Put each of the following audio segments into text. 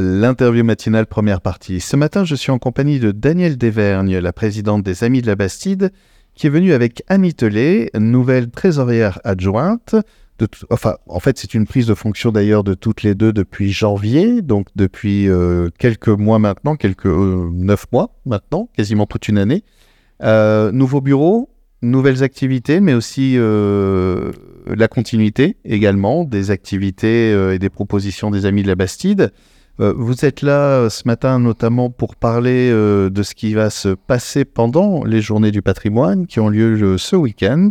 L'interview matinale première partie. Ce matin, je suis en compagnie de Danielle Desvergnes, la présidente des Amis de la Bastide, qui est venue avec Annie Tellet, nouvelle trésorière adjointe. Enfin, en fait, c'est une prise de fonction d'ailleurs de toutes les deux depuis janvier, donc depuis euh, quelques mois maintenant, quelques euh, neuf mois maintenant, quasiment toute une année. Euh, nouveau bureau, nouvelles activités, mais aussi la continuité également des activités et des propositions des Amis de la Bastide. Euh, vous êtes là euh, ce matin notamment pour parler euh, de ce qui va se passer pendant les journées du patrimoine qui ont lieu ce week-end.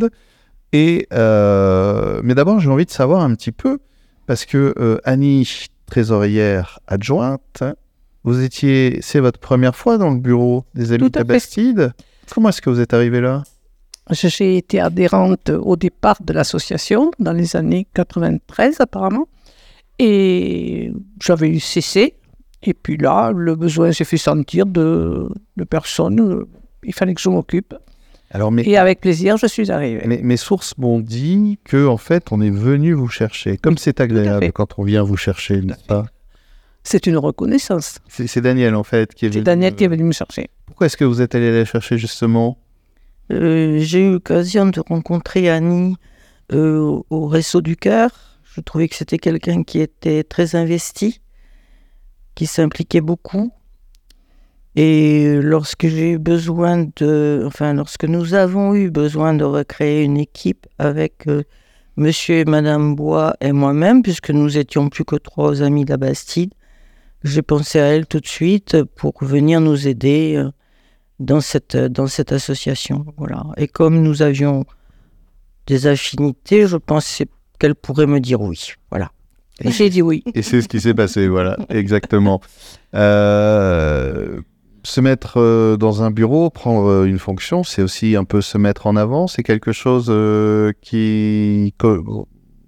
Et mais d'abord, j'ai envie de savoir un petit peu parce que Annie, trésorière adjointe, vous étiez, c'est votre première fois dans le bureau des Amis de. Bastide. Comment est-ce que vous êtes arrivé là? J'ai été adhérente au départ de l'association dans les années 93 apparemment. Et j'avais eu cessé. Et puis là, le besoin s'est fait sentir de, de personnes. euh, Il fallait que je m'occupe. Alors, mais Et avec plaisir, je suis arrivée. Mes, mes sources m'ont dit que en fait, on est venu vous chercher. Comme c'est agréable quand on vient vous chercher, n'est-ce pas? C'est une reconnaissance. C'est c'est Daniel en fait qui est C'est venu. Daniel qui est venu me chercher. Pourquoi est-ce que vous êtes allé la chercher justement? Euh, j'ai eu l'occasion de rencontrer Annie euh, au Réseau du Cœur. Je trouvais que c'était quelqu'un qui était très investi, qui s'impliquait beaucoup. Et lorsque j'ai eu besoin de, enfin, lorsque nous avons eu besoin de recréer une équipe avec euh, Monsieur et Madame Bois et moi-même, puisque nous étions plus que trois amis de la Bastide, j'ai pensé à elle tout de suite pour venir nous aider euh, dans cette, dans cette association. Voilà. Et comme nous avions des affinités, je pensais qu'elle pourrait me dire oui. Voilà. Et j'ai dit oui. Et c'est ce qui s'est passé, voilà, exactement. Euh, se mettre euh, dans un bureau, prendre euh, une fonction, c'est aussi un peu se mettre en avant. C'est quelque chose euh, qui, que-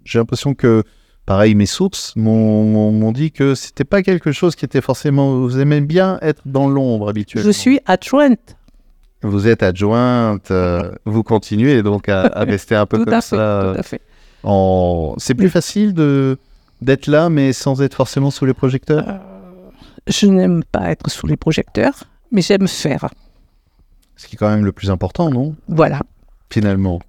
j'ai l'impression que, pareil, mes sources m'ont dit que c'était pas quelque chose qui était forcément. Vous aimez bien être dans l'ombre habituellement. Je suis adjointe. Vous êtes adjointe, euh, vous continuez donc à, à rester un peu Tout comme à fait. ça. Tout à fait. En... C'est plus facile de d'être là, mais sans être forcément sous les projecteurs? Euh, je n'aime pas être sous les projecteurs, mais j'aime faire. Ce qui est quand même le plus important, non? Voilà. Finalement.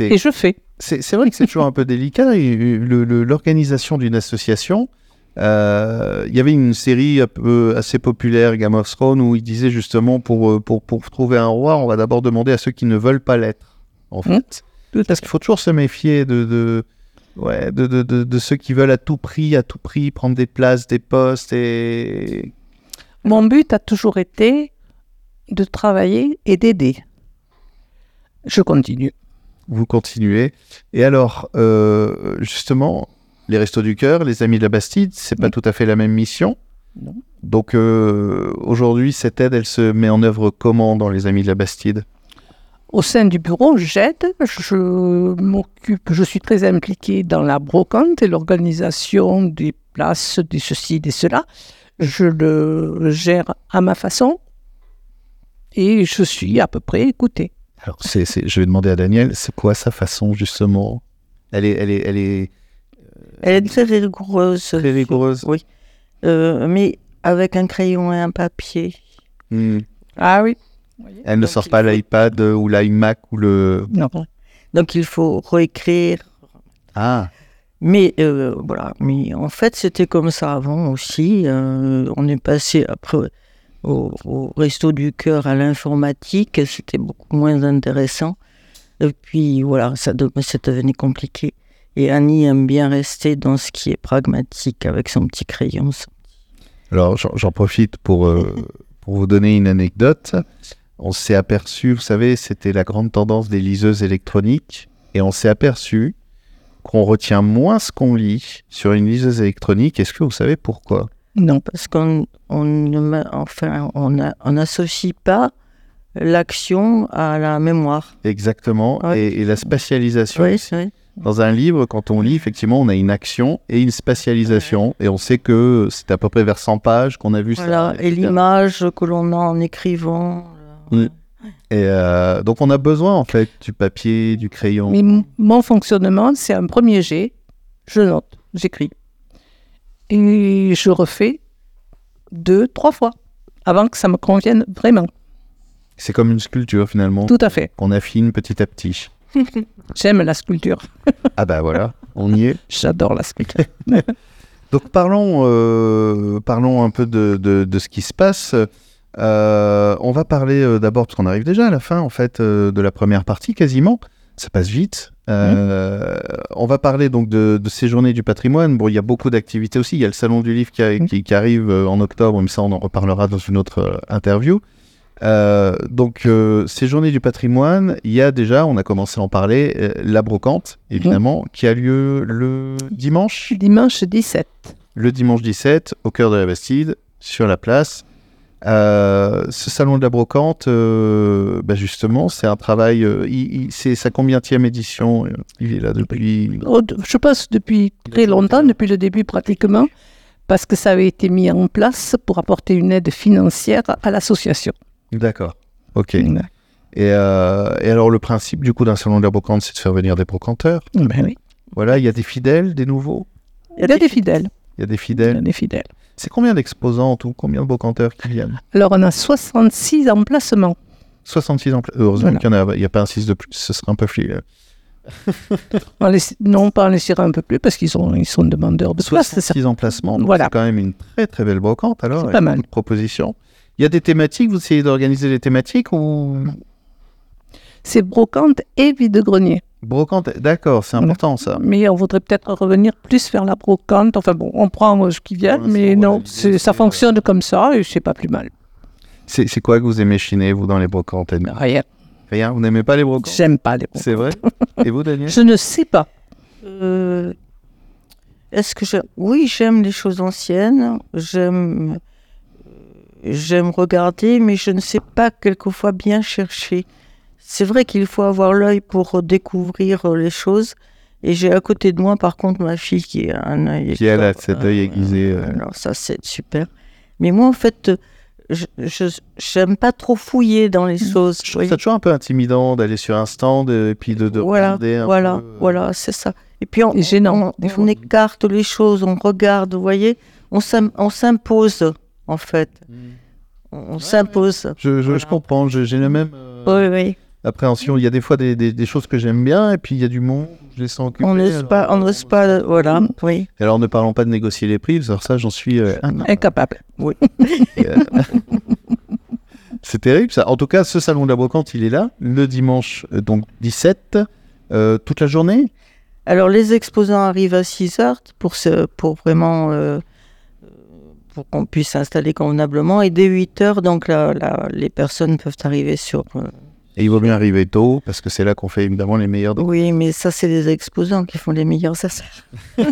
Et je fais. c'est- vrai que c'est toujours un peu délicat. L'organisation d'une association, euh, il y avait une série un peu assez populaire, Game of Thrones, où il disait justement pour, euh, pour, pour trouver un roi, on va d'abord demander à ceux qui ne veulent pas l'être. En fait. Mmh. Tout Parce qu'il faut toujours se méfier de, de, ouais, de, de, de, de ceux qui veulent à tout prix, à tout prix prendre des places, des postes et Mon but a toujours été de travailler et d'aider. Je continue. vous continuez. Et alors, euh, justement, les Restos du Cœur, les Amis de la Bastide, c'est pas Oui. tout à fait la même mission. Non. Donc euh, aujourd'hui, cette aide, elle se met en œuvre comment dans les Amis de la Bastide? Au sein du bureau, j'aide, je m'occupe, je suis très impliquée dans la brocante et l'organisation des places, des ceci, des cela. Je le gère à ma façon et je suis à peu près écoutée. Alors, je vais demander à Daniel, c'est quoi sa façon justement? Elle est, elle est, elle est Elle est très rigoureuse. très rigoureuse. Oui. Euh, mais avec un crayon et un papier. Hmm. Ah oui Elle ne Donc, sort il pas faut- l'iPad ou l'iMac ou le. Non. Donc il faut réécrire. Ah, Mais euh, voilà. Mais en fait, c'était comme ça avant aussi. Euh, on est passé après au, au resto du cœur à l'informatique. C'était beaucoup moins intéressant. Et puis voilà, ça, de- ça devenait compliqué. Et Annie aime bien rester dans ce qui est pragmatique avec son petit crayon. Alors, j'en j'en profite pour, euh, pour vous donner une anecdote. On s'est aperçu, vous savez, c'était la grande tendance des liseuses électroniques, et on s'est aperçu qu'on retient moins ce qu'on lit sur une liseuse électronique. Est-ce que vous savez pourquoi? Non. Parce qu'on on enfin, on pas l'action à la mémoire. Exactement. Ouais. Et, et la spatialisation. Oui. Dans un livre, quand on lit, effectivement, on a une action et une spatialisation. Et on sait que c'est à peu près vers 100 pages qu'on a vu Voilà, ça. et l'image que l'on a en écrivant. Oui. Et euh, donc, on a besoin, en fait, du papier, du crayon. Mais mon fonctionnement, c'est un premier jet, je note, j'écris. Et je refais deux, trois fois, avant que ça me convienne vraiment. C'est comme une sculpture finalement, Tout à fait. qu'on affine petit à petit. J'aime la sculpture. Ah bah voilà, on y est. J'adore la sculpture. Donc parlons, euh, parlons un peu de, de- de ce qui se passe. Euh, on va parler euh, d'abord, parce qu'on arrive déjà à la fin en fait euh, de la première partie quasiment. Ça passe vite. Euh, On va parler donc de, de ces journées du patrimoine. Bon, il y a beaucoup d'activités aussi. Il y a le salon du livre qui, a- qui- qui arrive en octobre, mais ça on en reparlera dans une autre interview. Donc ces journées du patrimoine, il y a déjà, on a commencé à en parler, la brocante évidemment, qui a lieu le dimanche Dimanche 17. le dimanche 17 au cœur de la Bastide, sur la place. Euh, ce salon de la brocante, euh, bah justement, c'est un travail. euh, il- il- c'est sa combienième édition euh, Il est là depuis. Oh, Je pense depuis très longtemps, depuis le début pratiquement, parce que ça avait été mis en place pour apporter une aide financière à l'association. D'accord. Ok. Et, euh, et alors, le principe du coup d'un salon de la brocante, c'est de faire venir des brocanteurs. Ben oui. Voilà, il y a des fidèles, des nouveaux? Il y a des fidèles. Il y a des Il y a fidèles. des fidèles. C'est combien d'exposants en tout? Combien de brocanteurs qui viennent? Alors, on a 66 emplacements. 66 en Heureusement Voilà. qu'il n'y en a, a pas un 6 de plus, ce serait un peu fli. On les- non, pas en laisser un peu plus parce qu'ils sont, ils sont demandeurs de place. c'est ça. 66 emplacements. donc Voilà. C'est quand même une très très belle brocante alors. C'est avec pas mal. propositions. Il y a des thématiques, vous essayez d'organiser des thématiques ou? C'est brocante et vide-grenier. Brocante D'accord, c'est important ça. Mais on voudrait peut-être revenir plus vers la brocante. Enfin bon, on prend euh, ce qui vient, mais non, ça fonctionne comme ça et c'est pas plus mal. C'est quoi que vous aimez chiner vous dans les brocantes Rien. Rien, vous n'aimez pas les brocantes? J'aime pas les brocantes. C'est vrai? Et vous Daniel? Je ne sais pas. Euh, Est-ce que j'aime Oui, j'aime les choses anciennes. J'aime. J'aime regarder, mais je ne sais pas quelquefois bien chercher. C'est vrai qu'il faut avoir l'œil pour découvrir euh, les choses. Et j'ai à côté de moi, par contre, ma fille qui a un œil. Qui a cet œil aiguisé, euh. Alors ça, c'est super. Mais moi, en fait, je j'aime pas trop fouiller dans les choses. Je trouve ça toujours un peu intimidant d'aller sur un stand et puis de, de Voilà, regarder un voilà, peu, euh, voilà, c'est ça. Et puis on, gênant, on, écarte les choses, on regarde, vous voyez, on s'im- on s'impose en fait, Mm. on, s'impose. Je, je, je Voilà. comprends, je- j'ai la même euh, Oui, oui. Appréhension. Il y a des fois des, des- des choses que j'aime bien et puis il y a du monde, je les sens occupés. On n'ose alors, pas, on n'ose pas, voilà, oui. Et alors ne parlons pas de négocier les prix, alors ça j'en suis... euh, Incapable. Euh, C'est terrible ça. En tout cas, ce salon de la brocante, il est là, le dimanche euh, donc 17, euh, toute la journée? Alors les exposants arrivent à 6 heures pour, se, pour vraiment pour qu'on puisse s'installer convenablement et dès 8 heures, donc là, là, les personnes peuvent arriver sur. Et il vaut mieux arriver tôt parce que c'est là qu'on fait évidemment les meilleurs. Oui, mais ça c'est les exposants qui font les meilleurs affaires.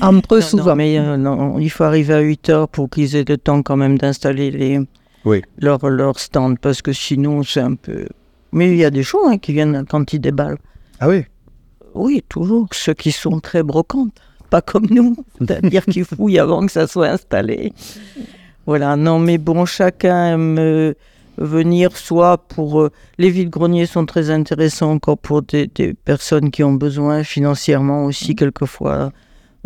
Entre eux, Non, souvent. non, mais euh, non, il faut arriver à 8 heures pour qu'ils aient le temps quand même d'installer les Oui. leur, leur stand, parce que sinon c'est un peu... Mais il y a des gens hein, qui viennent quand ils déballent. Ah oui Oui, toujours, ceux qui sont très brocantes, pas comme nous, c'est-à-dire qu'ils fouillent avant que ça soit installé. Voilà, non, mais bon, chacun euh, venir soit pour... euh, les vides-greniers sont très intéressants encore pour des, des personnes qui ont besoin financièrement aussi, quelquefois,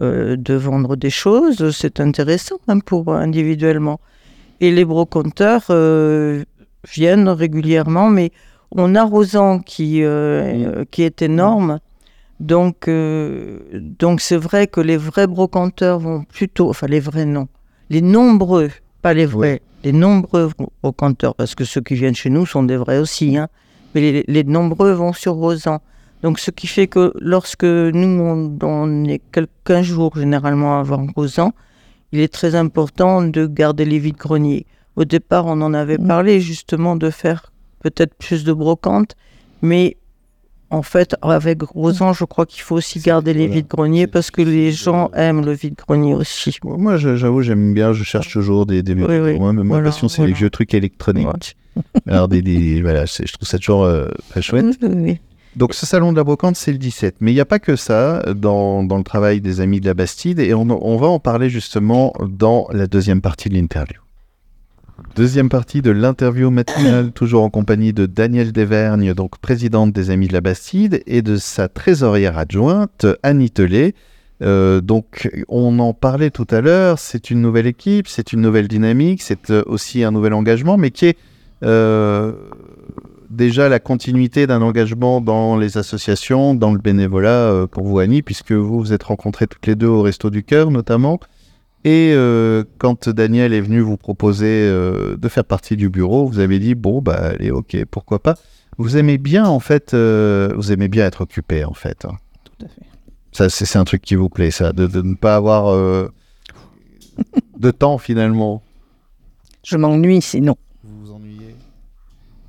euh, de vendre des choses. C'est intéressant hein, pour individuellement. Et les brocanteurs euh, viennent régulièrement, mais on a Rosan qui, euh, qui est énorme. Donc, euh, donc c'est vrai que les vrais brocanteurs vont plutôt, enfin les vrais non, les nombreux, pas les vrais, les nombreux brocanteurs, parce que ceux qui viennent chez nous sont des vrais aussi, hein, mais les, les nombreux vont sur Rosan. Donc ce qui fait que lorsque nous, on, on est quelques jours généralement avant Rosan, il est très important de garder les vides greniers. Au départ, on en avait Mm. parlé justement de faire peut-être plus de brocantes, mais en fait, avec Rosan, je crois qu'il faut aussi garder les voilà. vides greniers parce que les gens aiment le vide grenier aussi. Moi, j'avoue, j'aime bien, je cherche toujours des, des Oui, oui. Moi, mais ma Voilà, passion, c'est les vieux trucs électroniques. Alors, des, des- voilà, c'est- je trouve ça toujours euh, très chouette. Oui. Donc, ce salon de la brocante, c'est le 17. Mais il n'y a pas que ça dans, dans le travail des Amis de la Bastide. Et on, on va en parler justement dans la deuxième partie de l'interview. Deuxième partie de l'interview matinale, toujours en compagnie de Danielle Desvergnes, donc présidente des Amis de la Bastide, et de sa trésorière adjointe, Annie Tellet. Euh, donc, on en parlait tout à l'heure, c'est une nouvelle équipe, c'est une nouvelle dynamique, c'est euh, aussi un nouvel engagement, mais qui est euh, déjà la continuité d'un engagement dans les associations, dans le bénévolat pour vous, Annie, puisque vous vous êtes rencontrés toutes les deux au Resto du Cœur notamment. Et euh, quand Daniel est venu vous proposer euh, de faire partie du bureau, vous avez dit bon bah allez ok pourquoi pas. Vous aimez bien en fait, euh, vous aimez bien être occupé en fait. hein. Tout à fait. Ça c'est un truc qui vous plaît ça, de, de ne pas avoir de temps finalement. Je m'ennuie sinon. Vous vous ennuyez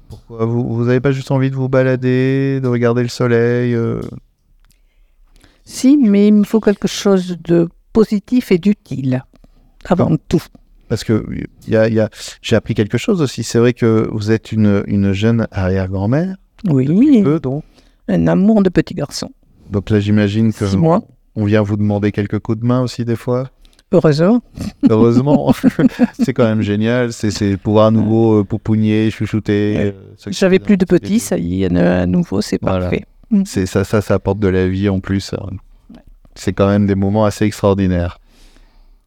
Pourquoi? Vous vous avez pas juste envie de vous balader, de regarder le soleil Si, mais il me faut quelque chose de positif et d'utile. Avant tout. Parce que y a, y a- j'ai appris quelque chose aussi. C'est vrai que vous êtes une, une jeune arrière-grand-mère, Oui, peu donc. un amour de petit garçon. Donc là, j'imagine que Six mois, on vient vous demander quelques coups de main aussi des fois. heureusement. Heureusement, c'est quand même génial. C'est c'est pouvoir à nouveau euh, poupougner, chouchouter. euh, J'avais plus de petit petits, ça y est, un nouveau, c'est Voilà. parfait. C'est ça, ça, ça apporte de la vie en plus. C'est quand même des moments assez extraordinaires.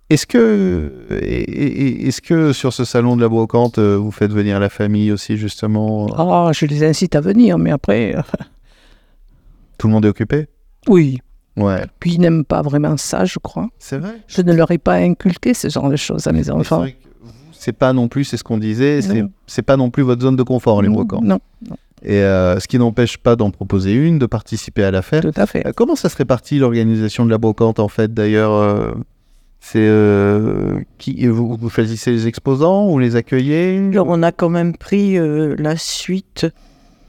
Est-ce que, est-ce que sur ce salon de la brocante, euh, vous faites venir la famille aussi justement? Ah, je les incite à venir, mais après, euh, Tout le monde est occupé? Oui. Ouais. Puis ils n'aiment pas vraiment ça, je crois. C'est vrai? Je ne leur ai pas inculqué ce genre de choses à mes enfants. C'est pas non plus, c'est ce qu'on disait, c'est Non. pas non plus votre zone de confort les brocantes. Non, Et euh, ce qui n'empêche pas d'en proposer une, de participer à la fête. tout à fait. Euh, Comment ça se répartit l'organisation de la brocante en fait d'ailleurs euh, C'est qui vous, vous choisissez les exposants ou les accueillez? Alors, on a quand même pris la suite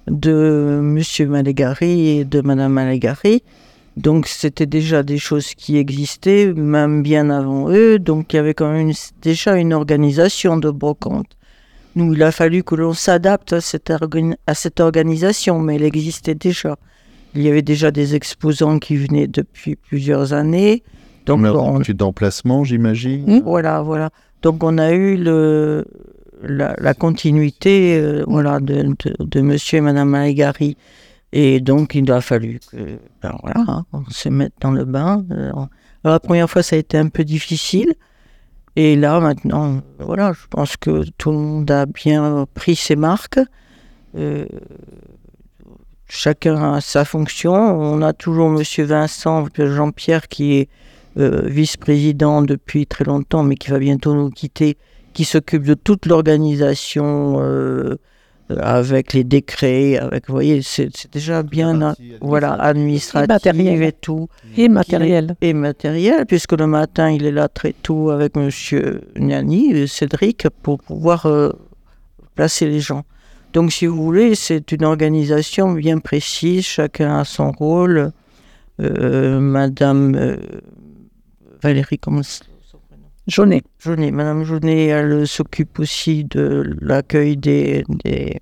de Monsieur Malégari et de Madame Malégari. Donc, c'était déjà des choses qui existaient, même bien avant eux. Donc, il y avait quand même une- déjà une organisation de brocante. Nous, il a fallu que l'on s'adapte à, cette organ- à cette organisation, mais elle existait déjà. Il y avait déjà des exposants qui venaient depuis plusieurs années. Donc, on, d'emplacement, j'imagine. Hmm. voilà, voilà. Donc on a eu le, la, la continuité euh, voilà, de, de, de monsieur et madame Maïgari. Et donc il a fallu que, ben voilà, hein, on se mette dans le bain. Euh, Alors la première fois, ça a été un peu difficile. Et là, maintenant, voilà, je pense que tout le monde a bien pris ses marques. Euh, chacun a sa fonction. On a toujours monsieur Vincent Jean-Pierre qui est euh, vice-président depuis très longtemps, mais qui va bientôt nous quitter, qui s'occupe de toute l'organisation euh, avec les décrets, avec, vous voyez, c'est c'est déjà bien, voilà, administratif matériel. et tout, Et matériel. et matériel, puisque le matin, il est là très tôt avec monsieur Niani, euh, Cédric, pour pouvoir euh, placer les gens. Donc, si vous voulez, c'est une organisation bien précise, chacun a son rôle. Euh, Madame euh, Valérie, comment prénom Jaunet. Jaunet. Madame Jaunet, elle s'occupe aussi de l'accueil des, des,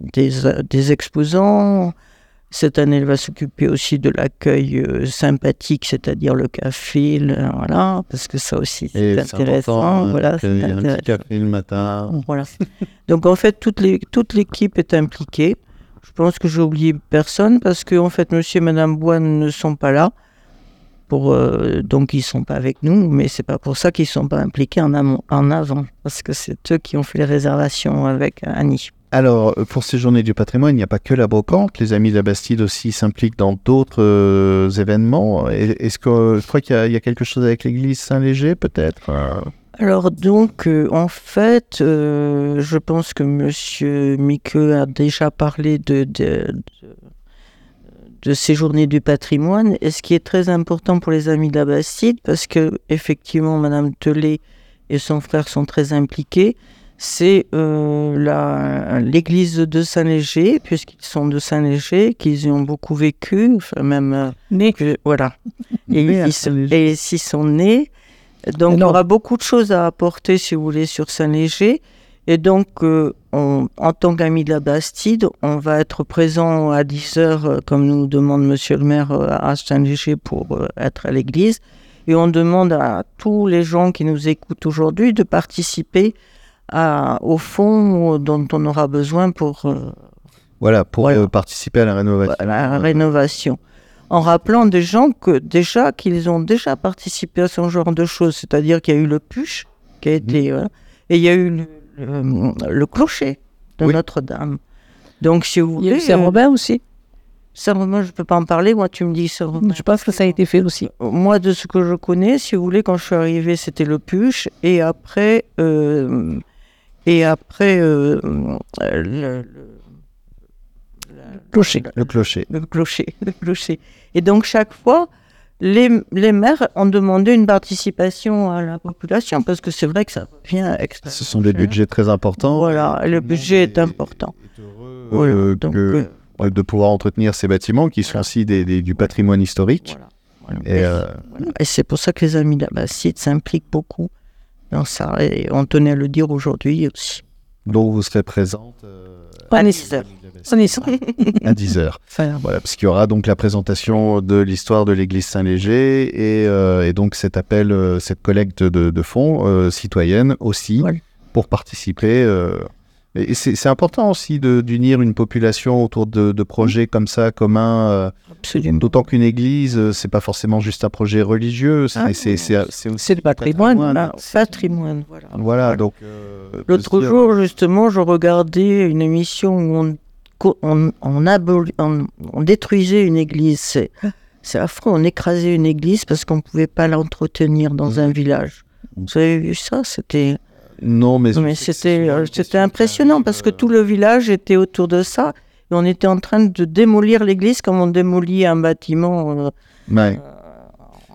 des, des exposants. Cette année, elle va s'occuper aussi de l'accueil euh, sympathique, c'est-à-dire le café, le- voilà, parce que ça aussi, c'est intéressant. hein, voilà, c'est un petit café le matin. Voilà. Donc en fait, toute, les, toute l'équipe est impliquée. Je pense que j'ai oublié personne parce que en fait, Monsieur et Madame Boine ne sont pas là. Pour, euh, donc ils sont pas avec nous, mais c'est pas pour ça qu'ils sont pas impliqués en, amont, en avant, parce que c'est eux qui ont fait les réservations avec Annie. Alors, euh, pour ces journées du patrimoine, il n'y a pas que la brocante. Les Amis de la Bastide aussi s'impliquent dans d'autres euh, événements. Est-ce que euh, je crois qu'il y, a- il y a quelque chose avec l'église Saint-Léger, peut-être Euh, Alors donc, euh, en fait, euh, je pense que Monsieur Miqueux a déjà parlé de, de, de, de ces journées du patrimoine. Et ce qui est très important pour les amis de la Bastide, parce que effectivement, Madame Tellet et son frère sont très impliqués, c'est euh, la- l'église de Saint-Léger, puisqu'ils sont de Saint-Léger, qu'ils y ont beaucoup vécu, enfin même... euh, Né. que- voilà. Et ils, sont- et sont nés. Donc, il y Non. aura beaucoup de choses à apporter, si vous voulez, sur Saint-Léger. Et donc, euh, on- en tant qu'amis de la Bastide, on va être présent à 10 heures, euh, comme nous demande Monsieur le maire, euh, à Saint-Léger pour euh, être à l'église. Et on demande à tous les gens qui nous écoutent aujourd'hui de participer à, au fonds dont on aura besoin pour Voilà, pour Voilà. participer à la rénovation. la rénovation. en rappelant des gens que déjà qu'ils ont déjà participé à ce genre de choses. C'est-à-dire qu'il y a eu le puche qui a été, euh, et il y a eu le, le- clocher de Oui. Notre-Dame. Donc, si vous Il y a voulez, eu Saint-Robert aussi. Saint-Romain, je peux pas en parler. Moi, tu me dis Saint-Romain. Je pense que ça a été fait aussi. Moi, de ce que je connais, si vous voulez, quand je suis arrivée, c'était le puche, et après, euh, et après, euh, le, Clocher. Le clocher. le clocher, le clocher. Et donc chaque fois, les, les maires ont demandé une participation à la population parce que c'est vrai que ça revient extrêmement Ce sont des budgets très importants. Voilà, le budget est important. Voilà, Voilà, donc, que- euh, de pouvoir entretenir ces bâtiments qui sont aussi des, des- du patrimoine historique. voilà, voilà. Et, euh. Et c'est pour ça que les amis de la Bastide s'impliquent beaucoup dans ça. Et on tenait à le dire aujourd'hui aussi. dont vous serez présente euh, Pas nécessaire. 10 On est sûr. à 10h. Enfin, Voilà, parce qu'il y aura donc la présentation de l'histoire de l'église Saint-Léger et, euh, et donc cet appel, euh, cette collecte de, de fonds euh, citoyenne aussi pour participer. euh, et c'est important aussi d'unir une population autour de, de projets comme ça, communs. Absolument. D'autant qu'une église, c'est pas forcément juste un projet religieux, c'est Ah, aussi le patrimoine. patrimoine. Patrimoine, voilà. Voilà, donc. euh, L'autre jour, justement, je regardais une émission où on, on, on, aboli- on- on détruisait une église. C'est, affreux, on écrasait une église parce qu'on ne pouvait pas l'entretenir dans Mhm. un village. Vous avez vu ça? C'était, Non, mais, mais c'était, euh, impressionnant parce que tout le village était autour de ça. Et on était en train de démolir l'église comme on démolit un bâtiment. euh, Ouais.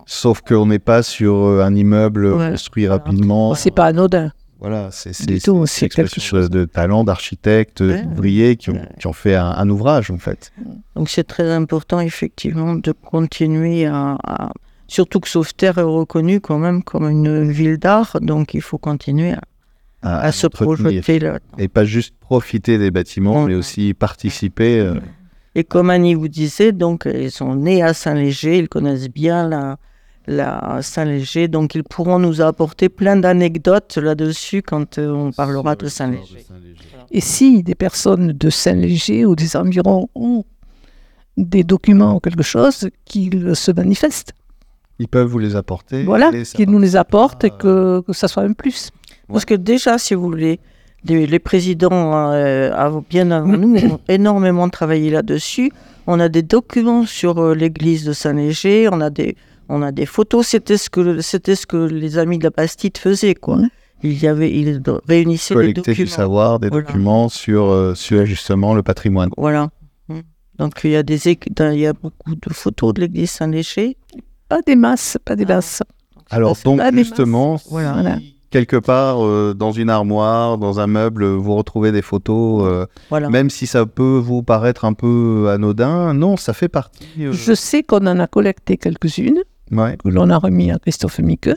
Sauf qu'on n'est pas sur euh, un immeuble Ouais, construit rapidement. C'est pas anodin. Voilà, c'est quelque l'expression de, talents, d'architectes, Ouais. qui ont, Ouais. qui ont fait un, un ouvrage en fait. Donc c'est très important effectivement de continuer à, à- surtout que Sauveterre est reconnu quand même comme une ville d'art, donc il faut continuer à, À, à se projeter là. Et pas juste profiter des bâtiments, Ouais. mais aussi participer. euh, Et comme Annie vous disait, donc ils sont nés à Saint-Léger, ils connaissent bien la, la Saint-Léger, donc ils pourront nous apporter plein d'anecdotes là-dessus quand euh, on parlera de Saint-Léger. Et si des personnes de Saint-Léger ou des environs ont des documents ou quelque chose, qu'ils se manifestent. Ils peuvent vous les apporter. Voilà, qu'ils nous les apportent et participera, que, que ça soit un plus. Parce que déjà, si vous voulez, les, les présidents, euh, bien avant nous, ont énormément travaillé là-dessus. On a des documents sur euh, l'église de Saint-Léger, on a des, on a des photos. C'était ce que, c'était ce que les amis de la Bastide faisaient, quoi. Il y avait, ils réunissaient des collecter du documents. savoir, des Voilà. documents sur, euh, sur justement le patrimoine. Voilà. Mm. Donc il y a des, il y a beaucoup de photos de l'église Saint-Léger. Pas des masses, pas des Ah. masses. Alors donc justement, si Voilà. Voilà. quelque part euh, dans une armoire, dans un meuble, vous retrouvez des photos, euh, Voilà. même si ça peut vous paraître un peu anodin, non, ça fait partie. euh, Je sais qu'on en a collecté quelques-unes, ouais. que l'on a remis à Christophe Mique,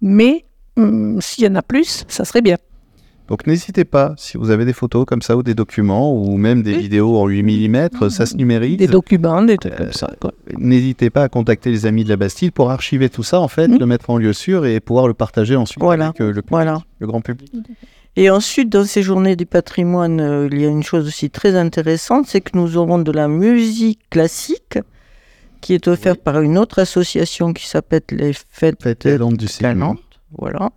mais hum, s'il y en a plus, ça serait bien. Donc n'hésitez pas, si vous avez des photos comme ça ou des documents ou même des Oui. vidéos en 8 mm, ça se numérise. Des documents, des trucs Euh, comme ça. N'hésitez pas à contacter les amis de la Bastille pour archiver tout ça, en fait, Mhm. le mettre en lieu sûr et pouvoir le partager ensuite Voilà. avec euh, le, public, Voilà. le grand public. Et ensuite, dans ces journées du patrimoine, euh, il y a une chose aussi très intéressante, c'est que nous aurons de la musique classique qui est offerte Oui. par une autre association qui s'appelle les Fêtes les lampes du de la cinéma. Nantes. Voilà.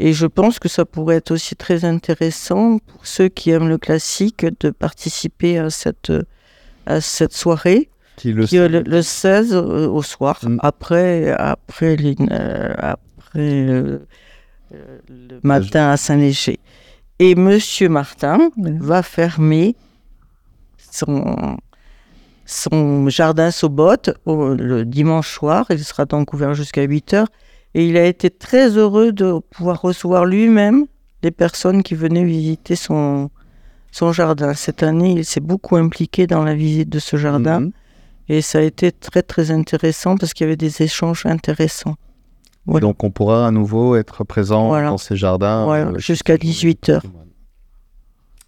Et je pense que ça pourrait être aussi très intéressant pour ceux qui aiment le classique de participer à cette, à cette soirée Qui le qui est le, le 16 euh, au soir, Mm. après, après, les- euh, après euh, le matin à Saint-Léger. Et Monsieur Martin va fermer son, son jardin Sobot au- le dimanche soir. Il sera donc ouvert jusqu'à 8 heures. Et il a été très heureux de pouvoir recevoir lui-même les personnes qui venaient visiter son, son jardin. Cette année, il s'est beaucoup impliqué dans la visite de ce jardin. Mhm. Et ça a été très très intéressant parce qu'il y avait des échanges intéressants. Voilà. Donc on pourra à nouveau être présent Voilà. dans ces jardins. Voilà, euh, jusqu'à 18 heures.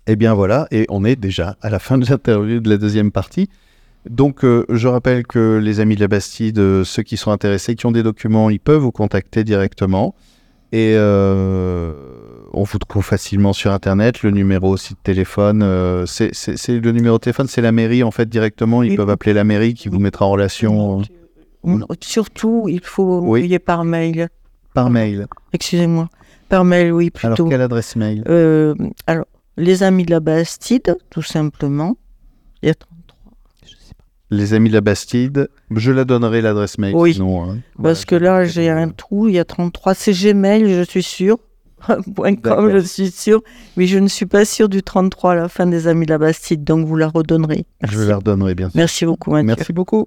Eh bien voilà, et on est déjà à la fin de l'interview de la deuxième partie. Donc euh, je rappelle que les amis de la Bastide, euh, ceux qui sont intéressés, qui ont des documents, ils peuvent vous contacter directement. Et euh, on vous trouve facilement sur Internet. Le numéro aussi de téléphone, euh, c'est le numéro de téléphone, c'est la mairie en fait directement. Ils Oui. peuvent appeler la mairie qui vous mettra en relation Surtout, il faut Oui. envoyer par mail. par mail. Excusez-moi. Par mail, oui, Alors plutôt. quelle adresse mail? Alors, les amis de la Bastide, tout simplement. Il y a 33. Je sais pas. Les amis de la Bastide. Je la donnerai l'adresse mail. Oui. sinon, hein. Parce que là, j'ai un trou, il y a 33. C'est Gmail, je suis D'accord. .com, je suis sûre. Mais je ne suis pas sûre du 33 à la fin des amis de la Bastide, donc vous la redonnerez. Je la redonnerai bien sûr. Merci beaucoup, Mathieu. Merci beaucoup.